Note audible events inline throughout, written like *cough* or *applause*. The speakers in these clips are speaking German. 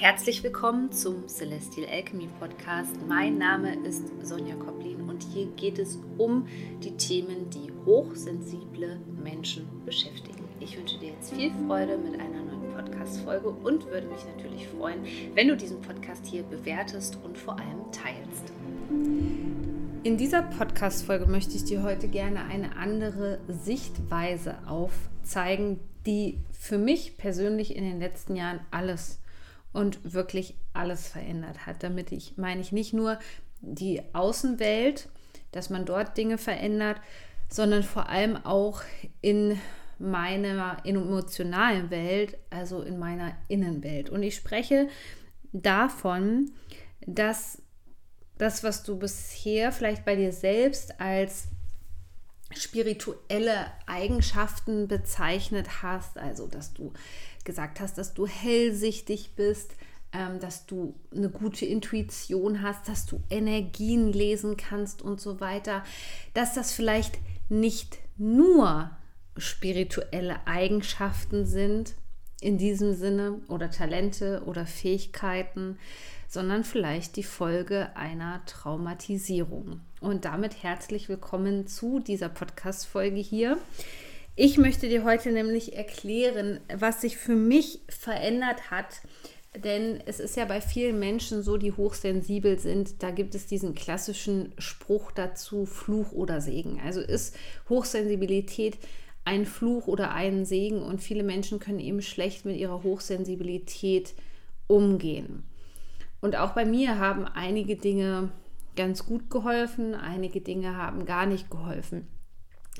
Herzlich willkommen zum Celestial Alchemy Podcast. Mein Name ist Sonja Koplin und hier geht es um die Themen, die hochsensible Menschen beschäftigen. Ich wünsche dir jetzt viel Freude mit einer neuen Podcast-Folge und würde mich natürlich freuen, wenn du diesen Podcast hier bewertest und vor allem teilst. In dieser Podcast-Folge möchte ich dir heute gerne eine andere Sichtweise aufzeigen, die für mich persönlich in den letzten Jahren alles und wirklich alles verändert hat. Damit ich meine ich nicht nur die Außenwelt, dass man dort Dinge verändert, sondern vor allem auch in meiner emotionalen Welt, also in meiner Innenwelt. Und ich spreche davon, dass das, was du bisher vielleicht bei dir selbst als spirituelle Eigenschaften bezeichnet hast, also dass du gesagt hast, dass du hellsichtig bist, ähm, dass du eine gute Intuition hast, dass du Energien lesen kannst und so weiter, dass das vielleicht nicht nur spirituelle Eigenschaften sind in diesem Sinne oder Talente oder Fähigkeiten, sondern vielleicht die Folge einer Traumatisierung. Und damit herzlich willkommen zu dieser Podcast-Folge hier. Ich möchte dir heute nämlich erklären, was sich für mich verändert hat. Denn es ist ja bei vielen Menschen so, die hochsensibel sind, da gibt es diesen klassischen Spruch dazu, Fluch oder Segen. Also ist Hochsensibilität ein Fluch oder ein Segen und viele Menschen können eben schlecht mit ihrer Hochsensibilität umgehen. Und auch bei mir haben einige Dinge ganz gut geholfen, einige Dinge haben gar nicht geholfen.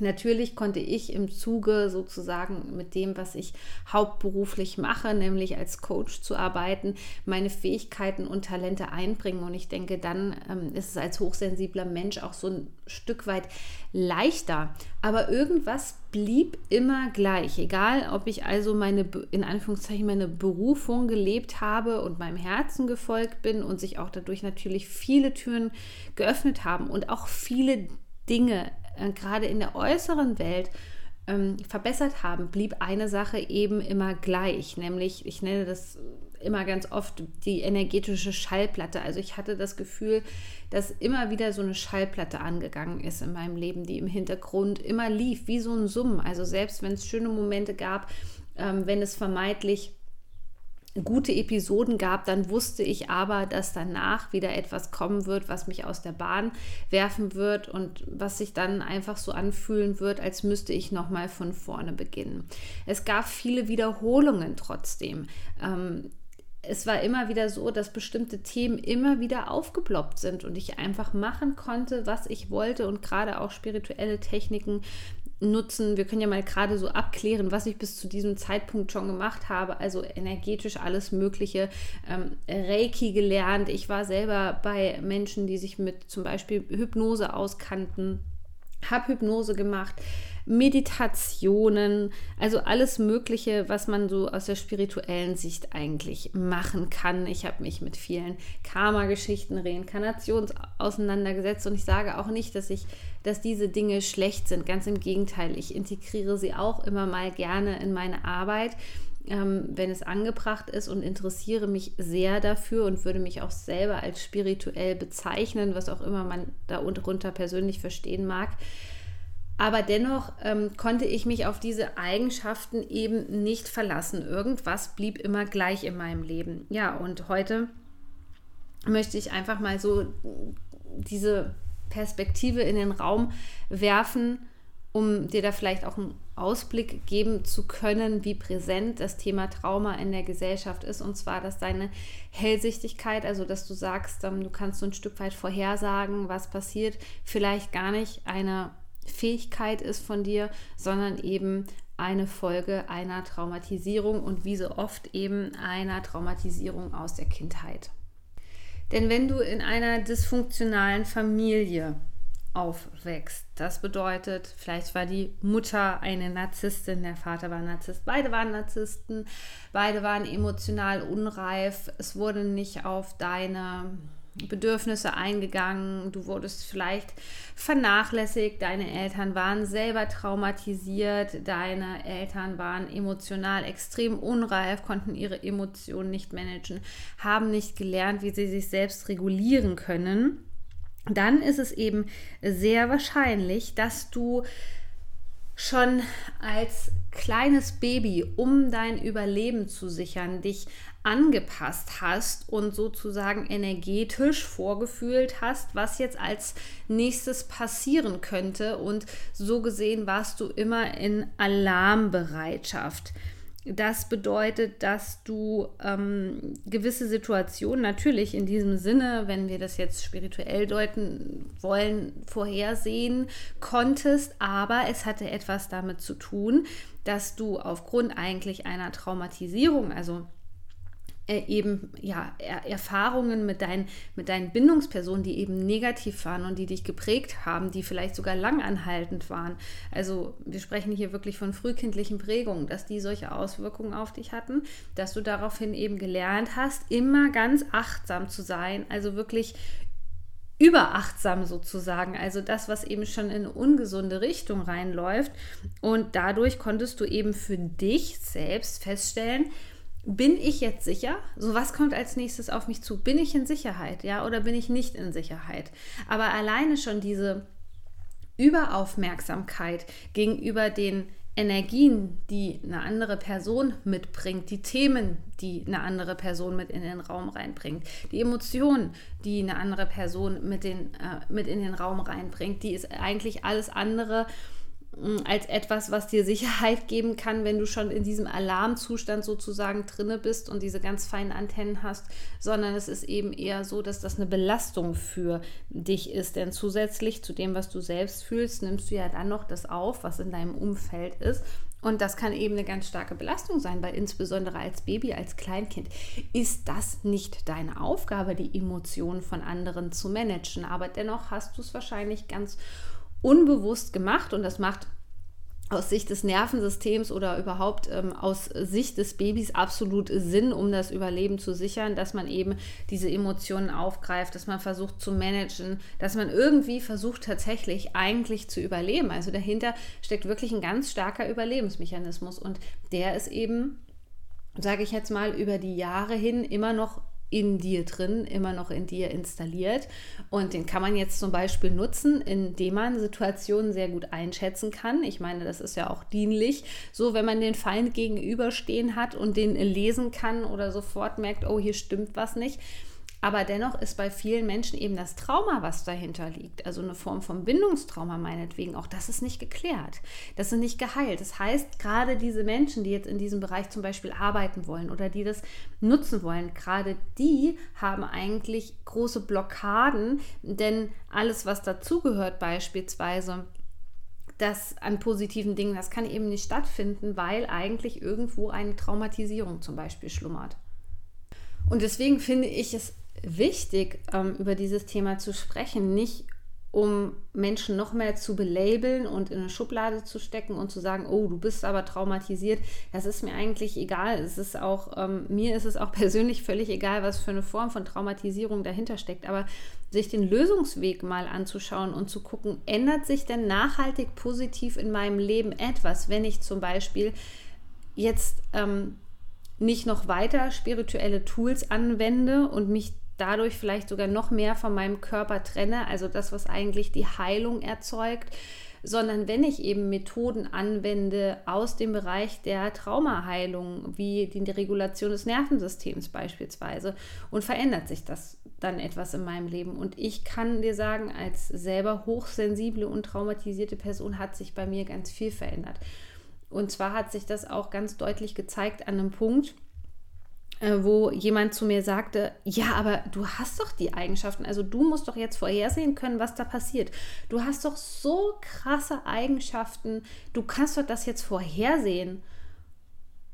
Natürlich konnte ich im Zuge sozusagen mit dem, was ich hauptberuflich mache, nämlich als Coach zu arbeiten, meine Fähigkeiten und Talente einbringen. Und ich denke, dann ähm, ist es als hochsensibler Mensch auch so ein Stück weit leichter. Aber irgendwas blieb immer gleich. Egal, ob ich also meine, in Anführungszeichen, meine Berufung gelebt habe und meinem Herzen gefolgt bin und sich auch dadurch natürlich viele Türen geöffnet haben und auch viele Dinge äh, gerade in der äußeren Welt ähm, verbessert haben, blieb eine Sache eben immer gleich, nämlich, ich nenne das immer ganz oft die energetische Schallplatte. Also ich hatte das Gefühl, dass immer wieder so eine Schallplatte angegangen ist in meinem Leben, die im Hintergrund immer lief, wie so ein Summen. Also selbst wenn es schöne Momente gab, ähm, wenn es vermeintlich gute Episoden gab, dann wusste ich aber, dass danach wieder etwas kommen wird, was mich aus der Bahn werfen wird und was sich dann einfach so anfühlen wird, als müsste ich nochmal von vorne beginnen. Es gab viele Wiederholungen trotzdem. Ähm, es war immer wieder so, dass bestimmte Themen immer wieder aufgeploppt sind und ich einfach machen konnte, was ich wollte und gerade auch spirituelle Techniken nutzen. Wir können ja mal gerade so abklären, was ich bis zu diesem Zeitpunkt schon gemacht habe. Also energetisch alles Mögliche. Ähm, Reiki gelernt. Ich war selber bei Menschen, die sich mit zum Beispiel Hypnose auskannten. Habe Hypnose gemacht. Meditationen, also alles Mögliche, was man so aus der spirituellen Sicht eigentlich machen kann. Ich habe mich mit vielen Karma-Geschichten, Reinkarnations auseinandergesetzt und ich sage auch nicht, dass ich, dass diese Dinge schlecht sind. Ganz im Gegenteil, ich integriere sie auch immer mal gerne in meine Arbeit. Ähm, wenn es angebracht ist und interessiere mich sehr dafür und würde mich auch selber als spirituell bezeichnen, was auch immer man darunter persönlich verstehen mag. Aber dennoch ähm, konnte ich mich auf diese Eigenschaften eben nicht verlassen. Irgendwas blieb immer gleich in meinem Leben. Ja, und heute möchte ich einfach mal so diese Perspektive in den Raum werfen, um dir da vielleicht auch einen Ausblick geben zu können, wie präsent das Thema Trauma in der Gesellschaft ist. Und zwar, dass deine Hellsichtigkeit, also dass du sagst, ähm, du kannst so ein Stück weit vorhersagen, was passiert, vielleicht gar nicht eine Fähigkeit ist von dir, sondern eben eine Folge einer Traumatisierung und wie so oft eben einer Traumatisierung aus der Kindheit. Denn wenn du in einer dysfunktionalen Familie aufwächst, das bedeutet, vielleicht war die Mutter eine Narzisstin, der Vater war Narzisst, beide waren Narzissten, beide waren emotional unreif, es wurde nicht auf deine Bedürfnisse eingegangen, du wurdest vielleicht vernachlässigt, deine Eltern waren selber traumatisiert, deine Eltern waren emotional extrem unreif, konnten ihre Emotionen nicht managen, haben nicht gelernt, wie sie sich selbst regulieren können, dann ist es eben sehr wahrscheinlich, dass du schon als kleines Baby, um dein Überleben zu sichern, dich angepasst hast und sozusagen energetisch vorgefühlt hast, was jetzt als nächstes passieren könnte. Und so gesehen warst du immer in Alarmbereitschaft. Das bedeutet, dass du ähm, gewisse Situationen natürlich in diesem Sinne, wenn wir das jetzt spirituell deuten wollen, vorhersehen konntest, aber es hatte etwas damit zu tun, dass du aufgrund eigentlich einer Traumatisierung, also eben ja, er Erfahrungen mit, dein, mit deinen Bindungspersonen, die eben negativ waren und die dich geprägt haben, die vielleicht sogar langanhaltend waren. Also wir sprechen hier wirklich von frühkindlichen Prägungen, dass die solche Auswirkungen auf dich hatten, dass du daraufhin eben gelernt hast, immer ganz achtsam zu sein, also wirklich überachtsam sozusagen, also das, was eben schon in eine ungesunde Richtung reinläuft. Und dadurch konntest du eben für dich selbst feststellen, bin ich jetzt sicher? So, was kommt als nächstes auf mich zu? Bin ich in Sicherheit, ja, oder bin ich nicht in Sicherheit? Aber alleine schon diese Überaufmerksamkeit gegenüber den Energien, die eine andere Person mitbringt, die Themen, die eine andere Person mit in den Raum reinbringt, die Emotionen, die eine andere Person mit, den, äh, mit in den Raum reinbringt, die ist eigentlich alles andere als etwas, was dir Sicherheit geben kann, wenn du schon in diesem Alarmzustand sozusagen drinne bist und diese ganz feinen Antennen hast, sondern es ist eben eher so, dass das eine Belastung für dich ist. Denn zusätzlich zu dem, was du selbst fühlst, nimmst du ja dann noch das auf, was in deinem Umfeld ist. Und das kann eben eine ganz starke Belastung sein, weil insbesondere als Baby, als Kleinkind ist das nicht deine Aufgabe, die Emotionen von anderen zu managen. Aber dennoch hast du es wahrscheinlich ganz unbewusst gemacht und das macht aus Sicht des Nervensystems oder überhaupt ähm, aus Sicht des Babys absolut Sinn, um das Überleben zu sichern, dass man eben diese Emotionen aufgreift, dass man versucht zu managen, dass man irgendwie versucht tatsächlich eigentlich zu überleben. Also dahinter steckt wirklich ein ganz starker Überlebensmechanismus und der ist eben, sage ich jetzt mal, über die Jahre hin immer noch in dir drin, immer noch in dir installiert. Und den kann man jetzt zum Beispiel nutzen, indem man Situationen sehr gut einschätzen kann. Ich meine, das ist ja auch dienlich. So, wenn man den Feind gegenüberstehen hat und den lesen kann oder sofort merkt, oh, hier stimmt was nicht, aber dennoch ist bei vielen Menschen eben das Trauma, was dahinter liegt, also eine Form von Bindungstrauma meinetwegen, auch das ist nicht geklärt. Das ist nicht geheilt. Das heißt, gerade diese Menschen, die jetzt in diesem Bereich zum Beispiel arbeiten wollen oder die das nutzen wollen, gerade die haben eigentlich große Blockaden, denn alles, was dazugehört, beispielsweise, das an positiven Dingen, das kann eben nicht stattfinden, weil eigentlich irgendwo eine Traumatisierung zum Beispiel schlummert. Und deswegen finde ich es wichtig, ähm, über dieses Thema zu sprechen, nicht um Menschen noch mehr zu belabeln und in eine Schublade zu stecken und zu sagen, oh, du bist aber traumatisiert. Das ist mir eigentlich egal. Es ist auch, ähm, mir ist es auch *laughs* persönlich völlig egal, was für eine Form von Traumatisierung dahinter steckt. Aber sich den Lösungsweg mal anzuschauen und zu gucken, ändert sich denn nachhaltig positiv in meinem Leben etwas, wenn ich zum Beispiel jetzt ähm, nicht noch weiter spirituelle Tools anwende und mich dadurch vielleicht sogar noch mehr von meinem Körper trenne, also das, was eigentlich die Heilung erzeugt, sondern wenn ich eben Methoden anwende aus dem Bereich der Traumaheilung, wie die Regulation des Nervensystems beispielsweise, und verändert sich das dann etwas in meinem Leben. Und ich kann dir sagen, als selber hochsensible und traumatisierte Person hat sich bei mir ganz viel verändert. Und zwar hat sich das auch ganz deutlich gezeigt an einem Punkt, wo jemand zu mir sagte, ja, aber du hast doch die Eigenschaften, also du musst doch jetzt vorhersehen können, was da passiert. Du hast doch so krasse Eigenschaften, du kannst doch das jetzt vorhersehen.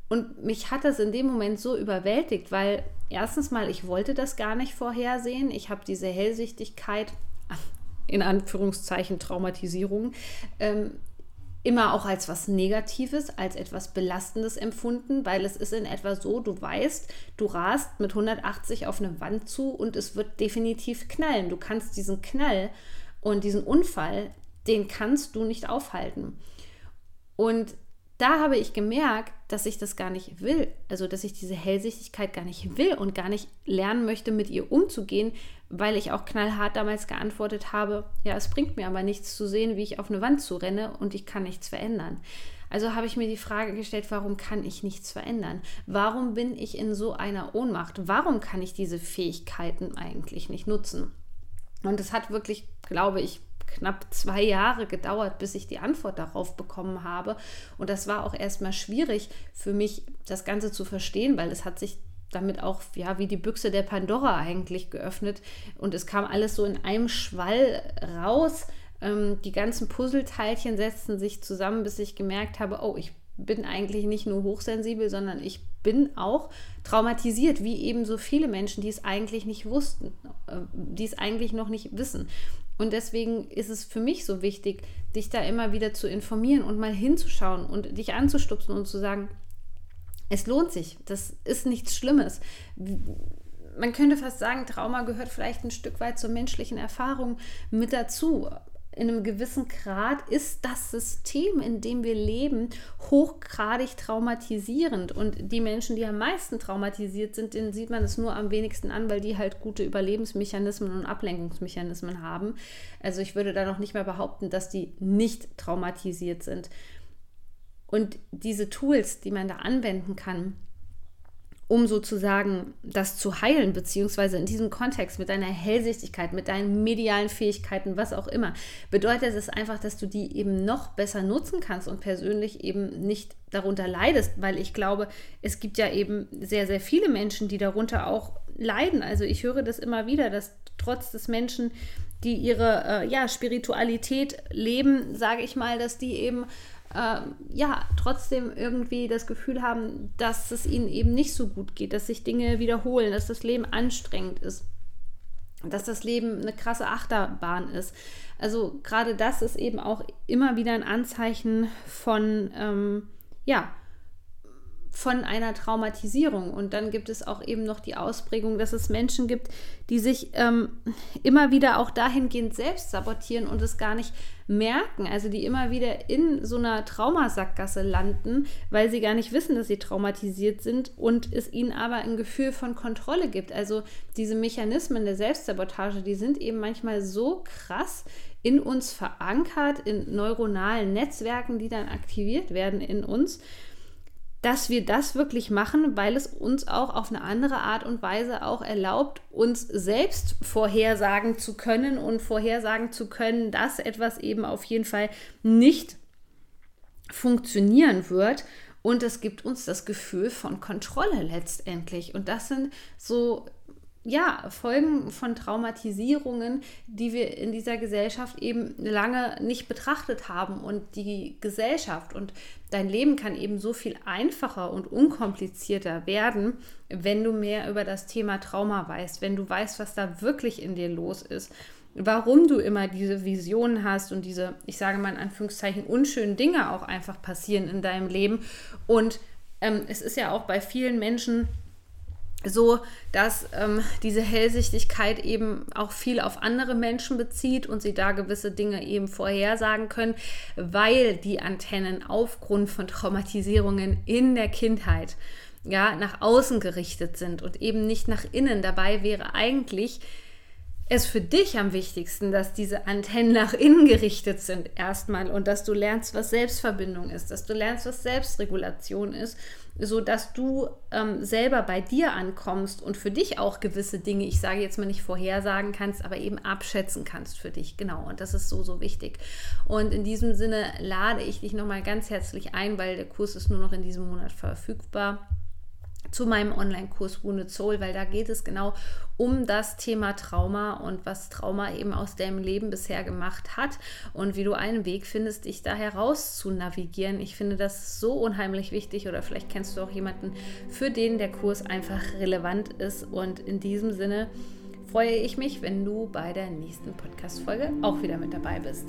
Und mich hat das in dem Moment so überwältigt, weil erstens mal, ich wollte das gar nicht vorhersehen. Ich habe diese Hellsichtigkeit, *laughs* in Anführungszeichen Traumatisierung, ähm, immer auch als was Negatives, als etwas Belastendes empfunden, weil es ist in etwa so, du weißt, du rast mit 180 auf eine Wand zu und es wird definitiv knallen. Du kannst diesen Knall und diesen Unfall, den kannst du nicht aufhalten. Und da habe ich gemerkt, dass ich das gar nicht will. Also, dass ich diese Hellsichtigkeit gar nicht will und gar nicht lernen möchte, mit ihr umzugehen, weil ich auch knallhart damals geantwortet habe, ja, es bringt mir aber nichts zu sehen, wie ich auf eine Wand zu renne und ich kann nichts verändern. Also habe ich mir die Frage gestellt, warum kann ich nichts verändern? Warum bin ich in so einer Ohnmacht? Warum kann ich diese Fähigkeiten eigentlich nicht nutzen? Und es hat wirklich, glaube ich, knapp zwei Jahre gedauert, bis ich die Antwort darauf bekommen habe. Und das war auch erstmal schwierig für mich, das Ganze zu verstehen, weil es hat sich damit auch ja wie die Büchse der Pandora eigentlich geöffnet und es kam alles so in einem Schwall raus. Ähm, die ganzen Puzzleteilchen setzten sich zusammen, bis ich gemerkt habe, oh, ich bin eigentlich nicht nur hochsensibel, sondern ich bin auch traumatisiert, wie eben so viele Menschen, die es eigentlich nicht wussten, äh, die es eigentlich noch nicht wissen. Und deswegen ist es für mich so wichtig, dich da immer wieder zu informieren und mal hinzuschauen und dich anzustupsen und zu sagen, es lohnt sich, das ist nichts Schlimmes. Man könnte fast sagen, Trauma gehört vielleicht ein Stück weit zur menschlichen Erfahrung mit dazu in einem gewissen Grad ist das System, in dem wir leben, hochgradig traumatisierend. Und die Menschen, die am meisten traumatisiert sind, denen sieht man es nur am wenigsten an, weil die halt gute Überlebensmechanismen und Ablenkungsmechanismen haben. Also ich würde da noch nicht mehr behaupten, dass die nicht traumatisiert sind. Und diese Tools, die man da anwenden kann, um sozusagen das zu heilen, beziehungsweise in diesem Kontext mit deiner Hellsichtigkeit, mit deinen medialen Fähigkeiten, was auch immer, bedeutet es einfach, dass du die eben noch besser nutzen kannst und persönlich eben nicht darunter leidest, weil ich glaube, es gibt ja eben sehr, sehr viele Menschen, die darunter auch leiden. Also ich höre das immer wieder, dass trotz des Menschen, die ihre äh, ja, Spiritualität leben, sage ich mal, dass die eben äh, ja, trotzdem irgendwie das Gefühl haben, dass es ihnen eben nicht so gut geht, dass sich Dinge wiederholen, dass das Leben anstrengend ist, dass das Leben eine krasse Achterbahn ist. Also gerade das ist eben auch immer wieder ein Anzeichen von, ähm, ja, von einer Traumatisierung. Und dann gibt es auch eben noch die Ausprägung, dass es Menschen gibt, die sich ähm, immer wieder auch dahingehend selbst sabotieren und es gar nicht merken. Also die immer wieder in so einer Traumasackgasse landen, weil sie gar nicht wissen, dass sie traumatisiert sind und es ihnen aber ein Gefühl von Kontrolle gibt. Also diese Mechanismen der Selbstsabotage, die sind eben manchmal so krass in uns verankert, in neuronalen Netzwerken, die dann aktiviert werden in uns dass wir das wirklich machen, weil es uns auch auf eine andere Art und Weise auch erlaubt, uns selbst vorhersagen zu können und vorhersagen zu können, dass etwas eben auf jeden Fall nicht funktionieren wird. Und es gibt uns das Gefühl von Kontrolle letztendlich. Und das sind so ja, Folgen von Traumatisierungen, die wir in dieser Gesellschaft eben lange nicht betrachtet haben. Und die Gesellschaft und dein Leben kann eben so viel einfacher und unkomplizierter werden, wenn du mehr über das Thema Trauma weißt, wenn du weißt, was da wirklich in dir los ist, warum du immer diese Visionen hast und diese, ich sage mal in Anführungszeichen, unschönen Dinge auch einfach passieren in deinem Leben. Und ähm, es ist ja auch bei vielen Menschen, so, dass ähm, diese Hellsichtigkeit eben auch viel auf andere Menschen bezieht und sie da gewisse Dinge eben vorhersagen können, weil die Antennen aufgrund von Traumatisierungen in der Kindheit ja nach außen gerichtet sind und eben nicht nach innen. Dabei wäre eigentlich es für dich am wichtigsten, dass diese Antennen nach innen gerichtet sind erstmal und dass du lernst, was Selbstverbindung ist, dass du lernst, was Selbstregulation ist so dass du ähm, selber bei dir ankommst und für dich auch gewisse Dinge, ich sage jetzt mal nicht vorhersagen kannst, aber eben abschätzen kannst für dich. Genau, und das ist so, so wichtig. Und in diesem Sinne lade ich dich nochmal ganz herzlich ein, weil der Kurs ist nur noch in diesem Monat verfügbar zu meinem Online-Kurs Wounded Soul, weil da geht es genau um das Thema Trauma und was Trauma eben aus deinem Leben bisher gemacht hat und wie du einen Weg findest, dich da heraus zu navigieren. Ich finde das so unheimlich wichtig oder vielleicht kennst du auch jemanden, für den der Kurs einfach relevant ist und in diesem Sinne freue ich mich, wenn du bei der nächsten Podcast-Folge auch wieder mit dabei bist.